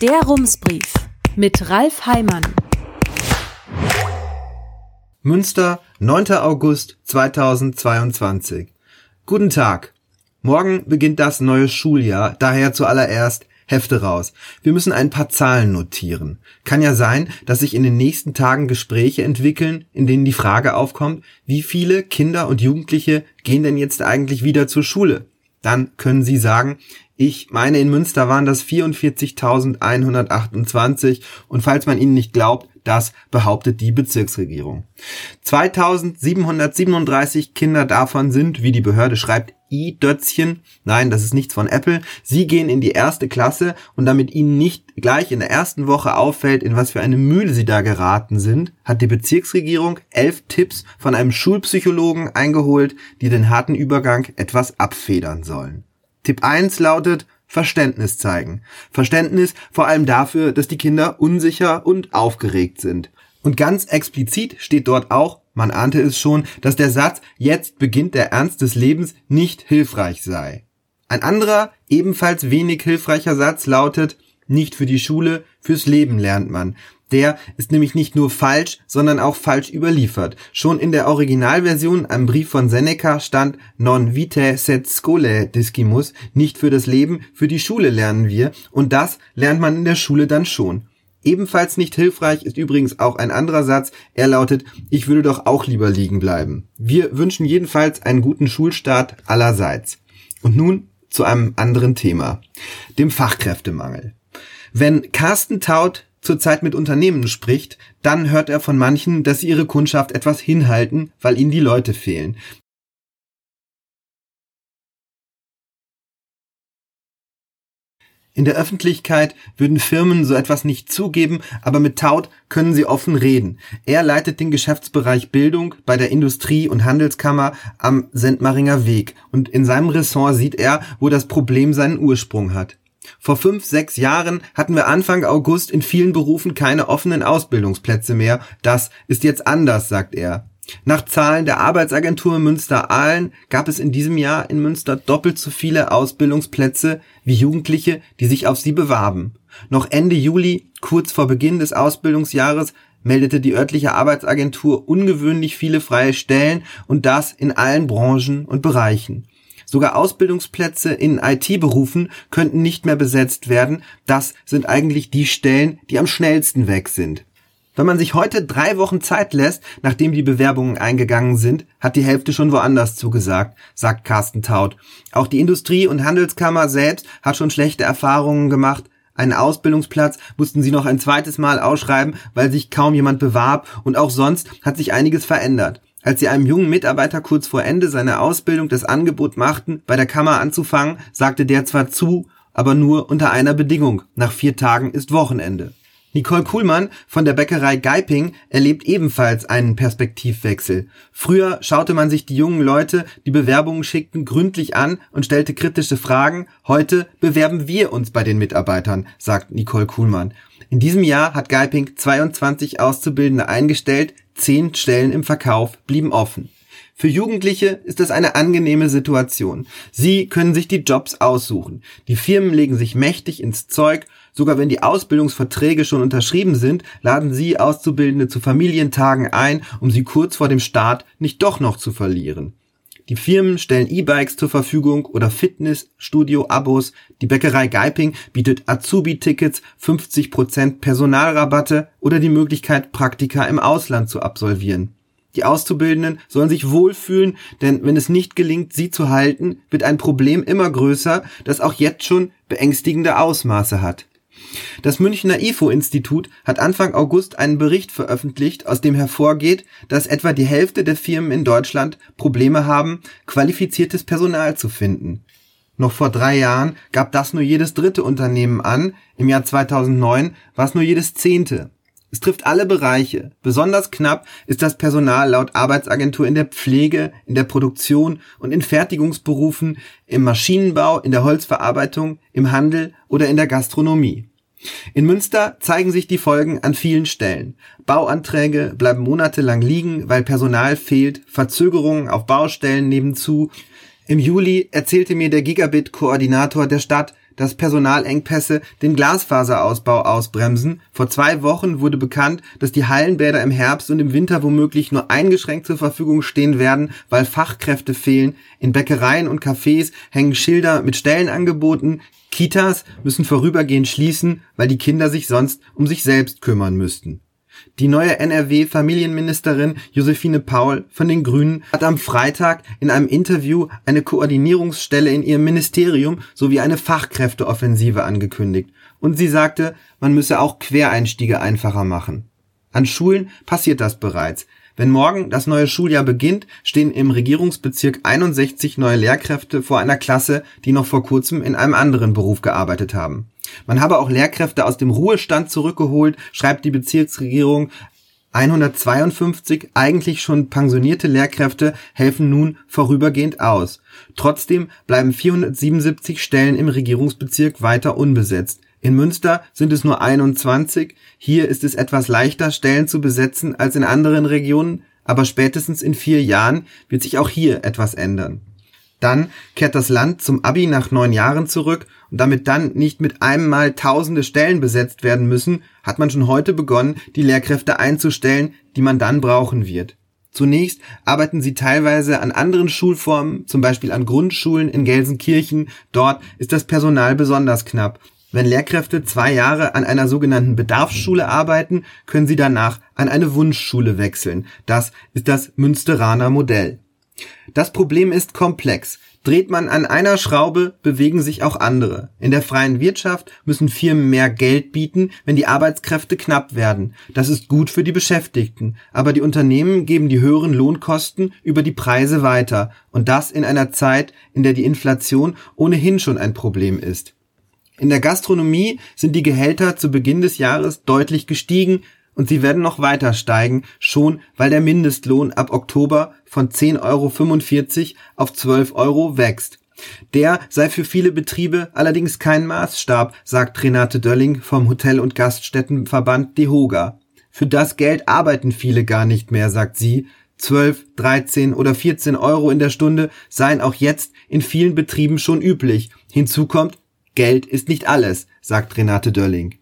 Der Rumsbrief mit Ralf Heimann. Münster, 9. August 2022. Guten Tag. Morgen beginnt das neue Schuljahr, daher zuallererst Hefte raus. Wir müssen ein paar Zahlen notieren. Kann ja sein, dass sich in den nächsten Tagen Gespräche entwickeln, in denen die Frage aufkommt, wie viele Kinder und Jugendliche gehen denn jetzt eigentlich wieder zur Schule? Dann können Sie sagen, ich meine, in Münster waren das 44.128 und falls man Ihnen nicht glaubt, das behauptet die Bezirksregierung. 2737 Kinder davon sind, wie die Behörde schreibt, i-Dötzchen. Nein, das ist nichts von Apple. Sie gehen in die erste Klasse und damit ihnen nicht gleich in der ersten Woche auffällt, in was für eine Mühle sie da geraten sind, hat die Bezirksregierung elf Tipps von einem Schulpsychologen eingeholt, die den harten Übergang etwas abfedern sollen. Tipp 1 lautet, Verständnis zeigen. Verständnis vor allem dafür, dass die Kinder unsicher und aufgeregt sind. Und ganz explizit steht dort auch, man ahnte es schon, dass der Satz jetzt beginnt der Ernst des Lebens nicht hilfreich sei. Ein anderer, ebenfalls wenig hilfreicher Satz lautet, nicht für die Schule, fürs Leben lernt man. Der ist nämlich nicht nur falsch, sondern auch falsch überliefert. Schon in der Originalversion, einem Brief von Seneca, stand non vitae sed scholae discimus, nicht für das Leben, für die Schule lernen wir, und das lernt man in der Schule dann schon. Ebenfalls nicht hilfreich ist übrigens auch ein anderer Satz. Er lautet, ich würde doch auch lieber liegen bleiben. Wir wünschen jedenfalls einen guten Schulstart allerseits. Und nun zu einem anderen Thema, dem Fachkräftemangel. Wenn Carsten Taut zurzeit mit Unternehmen spricht, dann hört er von manchen, dass sie ihre Kundschaft etwas hinhalten, weil ihnen die Leute fehlen. In der Öffentlichkeit würden Firmen so etwas nicht zugeben, aber mit Taut können sie offen reden. Er leitet den Geschäftsbereich Bildung bei der Industrie- und Handelskammer am Sendmaringer Weg und in seinem Ressort sieht er, wo das Problem seinen Ursprung hat. Vor fünf, sechs Jahren hatten wir Anfang August in vielen Berufen keine offenen Ausbildungsplätze mehr. Das ist jetzt anders, sagt er. Nach Zahlen der Arbeitsagentur Münster-Ahlen gab es in diesem Jahr in Münster doppelt so viele Ausbildungsplätze wie Jugendliche, die sich auf sie bewarben. Noch Ende Juli, kurz vor Beginn des Ausbildungsjahres, meldete die örtliche Arbeitsagentur ungewöhnlich viele freie Stellen und das in allen Branchen und Bereichen. Sogar Ausbildungsplätze in IT-Berufen könnten nicht mehr besetzt werden. Das sind eigentlich die Stellen, die am schnellsten weg sind. Wenn man sich heute drei Wochen Zeit lässt, nachdem die Bewerbungen eingegangen sind, hat die Hälfte schon woanders zugesagt, sagt Carsten Taut. Auch die Industrie- und Handelskammer selbst hat schon schlechte Erfahrungen gemacht. Einen Ausbildungsplatz mussten sie noch ein zweites Mal ausschreiben, weil sich kaum jemand bewarb und auch sonst hat sich einiges verändert. Als sie einem jungen Mitarbeiter kurz vor Ende seiner Ausbildung das Angebot machten, bei der Kammer anzufangen, sagte der zwar zu, aber nur unter einer Bedingung. Nach vier Tagen ist Wochenende. Nicole Kuhlmann von der Bäckerei Geiping erlebt ebenfalls einen Perspektivwechsel. Früher schaute man sich die jungen Leute, die Bewerbungen schickten, gründlich an und stellte kritische Fragen. Heute bewerben wir uns bei den Mitarbeitern, sagt Nicole Kuhlmann. In diesem Jahr hat Geiping 22 Auszubildende eingestellt, zehn Stellen im Verkauf blieben offen. Für Jugendliche ist das eine angenehme Situation. Sie können sich die Jobs aussuchen. Die Firmen legen sich mächtig ins Zeug. Sogar wenn die Ausbildungsverträge schon unterschrieben sind, laden sie Auszubildende zu Familientagen ein, um sie kurz vor dem Start nicht doch noch zu verlieren. Die Firmen stellen E-Bikes zur Verfügung oder Fitnessstudio-Abos. Die Bäckerei Geiping bietet Azubi-Tickets, 50% Personalrabatte oder die Möglichkeit, Praktika im Ausland zu absolvieren. Die Auszubildenden sollen sich wohlfühlen, denn wenn es nicht gelingt, sie zu halten, wird ein Problem immer größer, das auch jetzt schon beängstigende Ausmaße hat. Das Münchner IFO-Institut hat Anfang August einen Bericht veröffentlicht, aus dem hervorgeht, dass etwa die Hälfte der Firmen in Deutschland Probleme haben, qualifiziertes Personal zu finden. Noch vor drei Jahren gab das nur jedes dritte Unternehmen an, im Jahr 2009 war es nur jedes zehnte. Es trifft alle Bereiche. Besonders knapp ist das Personal laut Arbeitsagentur in der Pflege, in der Produktion und in Fertigungsberufen, im Maschinenbau, in der Holzverarbeitung, im Handel oder in der Gastronomie. In Münster zeigen sich die Folgen an vielen Stellen. Bauanträge bleiben monatelang liegen, weil Personal fehlt, Verzögerungen auf Baustellen nebenzu. Im Juli erzählte mir der Gigabit-Koordinator der Stadt, dass Personalengpässe den Glasfaserausbau ausbremsen. Vor zwei Wochen wurde bekannt, dass die Hallenbäder im Herbst und im Winter womöglich nur eingeschränkt zur Verfügung stehen werden, weil Fachkräfte fehlen. In Bäckereien und Cafés hängen Schilder mit Stellenangeboten. Kitas müssen vorübergehend schließen, weil die Kinder sich sonst um sich selbst kümmern müssten. Die neue NRW-Familienministerin Josephine Paul von den Grünen hat am Freitag in einem Interview eine Koordinierungsstelle in ihrem Ministerium sowie eine Fachkräfteoffensive angekündigt. Und sie sagte, man müsse auch Quereinstiege einfacher machen. An Schulen passiert das bereits. Wenn morgen das neue Schuljahr beginnt, stehen im Regierungsbezirk 61 neue Lehrkräfte vor einer Klasse, die noch vor kurzem in einem anderen Beruf gearbeitet haben. Man habe auch Lehrkräfte aus dem Ruhestand zurückgeholt, schreibt die Bezirksregierung. 152 eigentlich schon pensionierte Lehrkräfte helfen nun vorübergehend aus. Trotzdem bleiben 477 Stellen im Regierungsbezirk weiter unbesetzt. In Münster sind es nur 21. Hier ist es etwas leichter, Stellen zu besetzen als in anderen Regionen, aber spätestens in vier Jahren wird sich auch hier etwas ändern. Dann kehrt das Land zum Abi nach neun Jahren zurück und damit dann nicht mit einem Mal tausende Stellen besetzt werden müssen, hat man schon heute begonnen, die Lehrkräfte einzustellen, die man dann brauchen wird. Zunächst arbeiten sie teilweise an anderen Schulformen, zum Beispiel an Grundschulen in Gelsenkirchen. Dort ist das Personal besonders knapp. Wenn Lehrkräfte zwei Jahre an einer sogenannten Bedarfsschule arbeiten, können sie danach an eine Wunschschule wechseln. Das ist das Münsteraner Modell. Das Problem ist komplex. Dreht man an einer Schraube, bewegen sich auch andere. In der freien Wirtschaft müssen Firmen mehr Geld bieten, wenn die Arbeitskräfte knapp werden. Das ist gut für die Beschäftigten. Aber die Unternehmen geben die höheren Lohnkosten über die Preise weiter. Und das in einer Zeit, in der die Inflation ohnehin schon ein Problem ist. In der Gastronomie sind die Gehälter zu Beginn des Jahres deutlich gestiegen, und sie werden noch weiter steigen, schon weil der Mindestlohn ab Oktober von 10,45 Euro auf 12 Euro wächst. Der sei für viele Betriebe allerdings kein Maßstab, sagt Renate Dölling vom Hotel- und Gaststättenverband DEHOGA. Für das Geld arbeiten viele gar nicht mehr, sagt sie. 12, 13 oder 14 Euro in der Stunde seien auch jetzt in vielen Betrieben schon üblich. Hinzu kommt, Geld ist nicht alles, sagt Renate Dölling.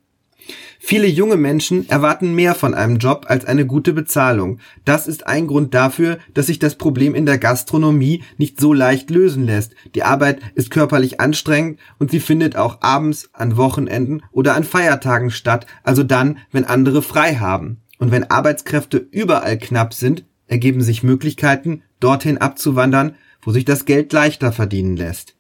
Viele junge Menschen erwarten mehr von einem Job als eine gute Bezahlung. Das ist ein Grund dafür, dass sich das Problem in der Gastronomie nicht so leicht lösen lässt. Die Arbeit ist körperlich anstrengend und sie findet auch abends, an Wochenenden oder an Feiertagen statt, also dann, wenn andere frei haben. Und wenn Arbeitskräfte überall knapp sind, ergeben sich Möglichkeiten, dorthin abzuwandern, wo sich das Geld leichter verdienen lässt.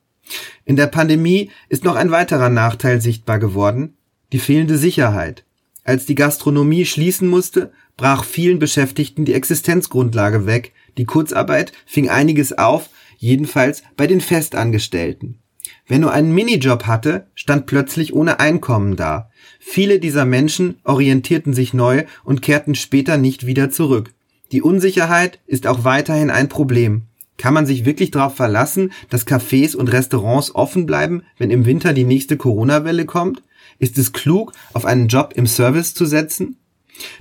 In der Pandemie ist noch ein weiterer Nachteil sichtbar geworden, die fehlende Sicherheit. Als die Gastronomie schließen musste, brach vielen Beschäftigten die Existenzgrundlage weg, die Kurzarbeit fing einiges auf, jedenfalls bei den Festangestellten. Wer nur einen Minijob hatte, stand plötzlich ohne Einkommen da. Viele dieser Menschen orientierten sich neu und kehrten später nicht wieder zurück. Die Unsicherheit ist auch weiterhin ein Problem. Kann man sich wirklich darauf verlassen, dass Cafés und Restaurants offen bleiben, wenn im Winter die nächste Corona-Welle kommt? Ist es klug, auf einen Job im Service zu setzen?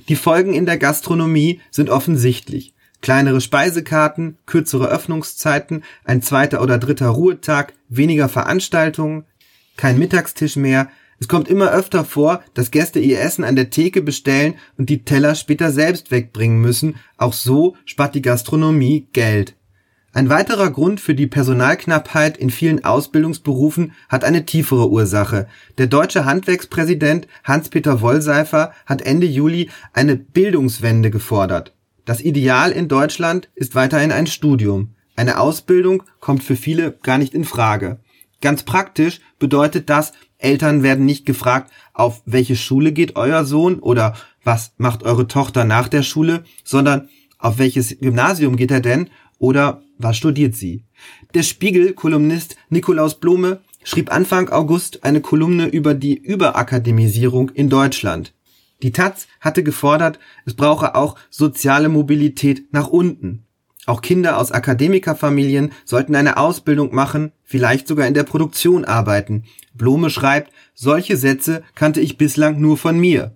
Die Folgen in der Gastronomie sind offensichtlich. Kleinere Speisekarten, kürzere Öffnungszeiten, ein zweiter oder dritter Ruhetag, weniger Veranstaltungen, kein Mittagstisch mehr. Es kommt immer öfter vor, dass Gäste ihr Essen an der Theke bestellen und die Teller später selbst wegbringen müssen. Auch so spart die Gastronomie Geld. Ein weiterer Grund für die Personalknappheit in vielen Ausbildungsberufen hat eine tiefere Ursache. Der deutsche Handwerkspräsident Hans-Peter Wollseifer hat Ende Juli eine Bildungswende gefordert. Das Ideal in Deutschland ist weiterhin ein Studium. Eine Ausbildung kommt für viele gar nicht in Frage. Ganz praktisch bedeutet das, Eltern werden nicht gefragt, auf welche Schule geht euer Sohn oder was macht eure Tochter nach der Schule, sondern auf welches Gymnasium geht er denn oder was studiert sie? Der Spiegel-Kolumnist Nikolaus Blome schrieb Anfang August eine Kolumne über die Überakademisierung in Deutschland. Die Taz hatte gefordert, es brauche auch soziale Mobilität nach unten. Auch Kinder aus Akademikerfamilien sollten eine Ausbildung machen, vielleicht sogar in der Produktion arbeiten. Blome schreibt, solche Sätze kannte ich bislang nur von mir.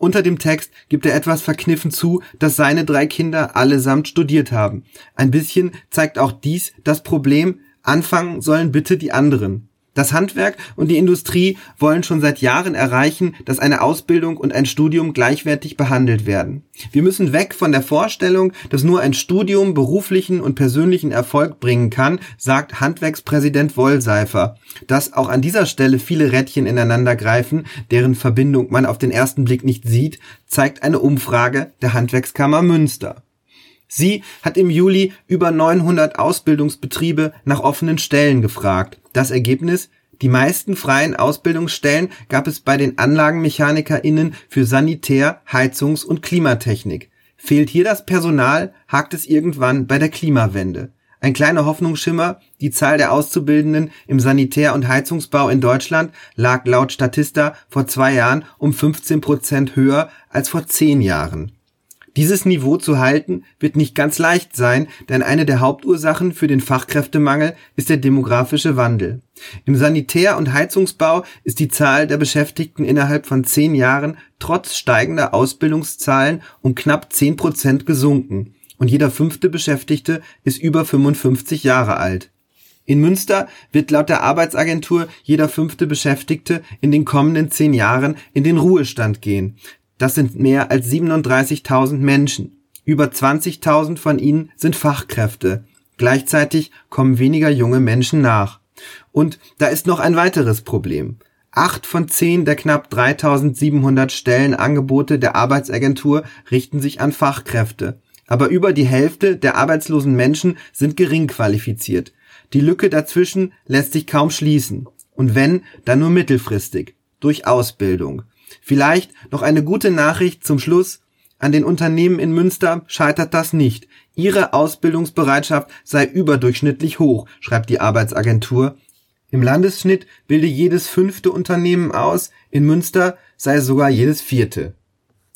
Unter dem Text gibt er etwas verkniffen zu, dass seine drei Kinder allesamt studiert haben. Ein bisschen zeigt auch dies das Problem, anfangen sollen bitte die anderen. Das Handwerk und die Industrie wollen schon seit Jahren erreichen, dass eine Ausbildung und ein Studium gleichwertig behandelt werden. Wir müssen weg von der Vorstellung, dass nur ein Studium beruflichen und persönlichen Erfolg bringen kann, sagt Handwerkspräsident Wollseifer. Dass auch an dieser Stelle viele Rädchen ineinander greifen, deren Verbindung man auf den ersten Blick nicht sieht, zeigt eine Umfrage der Handwerkskammer Münster. Sie hat im Juli über 900 Ausbildungsbetriebe nach offenen Stellen gefragt. Das Ergebnis? Die meisten freien Ausbildungsstellen gab es bei den AnlagenmechanikerInnen für Sanitär-, Heizungs- und Klimatechnik. Fehlt hier das Personal, hakt es irgendwann bei der Klimawende. Ein kleiner Hoffnungsschimmer, die Zahl der Auszubildenden im Sanitär- und Heizungsbau in Deutschland lag laut Statista vor zwei Jahren um 15 Prozent höher als vor zehn Jahren. Dieses Niveau zu halten wird nicht ganz leicht sein, denn eine der Hauptursachen für den Fachkräftemangel ist der demografische Wandel. Im Sanitär- und Heizungsbau ist die Zahl der Beschäftigten innerhalb von zehn Jahren trotz steigender Ausbildungszahlen um knapp zehn Prozent gesunken und jeder fünfte Beschäftigte ist über 55 Jahre alt. In Münster wird laut der Arbeitsagentur jeder fünfte Beschäftigte in den kommenden zehn Jahren in den Ruhestand gehen. Das sind mehr als 37.000 Menschen. Über 20.000 von ihnen sind Fachkräfte. Gleichzeitig kommen weniger junge Menschen nach. Und da ist noch ein weiteres Problem. Acht von zehn der knapp 3700 Stellenangebote der Arbeitsagentur richten sich an Fachkräfte. Aber über die Hälfte der arbeitslosen Menschen sind gering qualifiziert. Die Lücke dazwischen lässt sich kaum schließen. Und wenn, dann nur mittelfristig. Durch Ausbildung. Vielleicht noch eine gute Nachricht zum Schluss. An den Unternehmen in Münster scheitert das nicht. Ihre Ausbildungsbereitschaft sei überdurchschnittlich hoch, schreibt die Arbeitsagentur. Im Landesschnitt bilde jedes fünfte Unternehmen aus, in Münster sei sogar jedes vierte.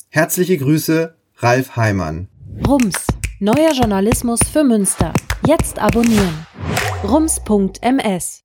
Herzliche Grüße, Ralf Heimann. Rums, neuer Journalismus für Münster. Jetzt abonnieren. rums.ms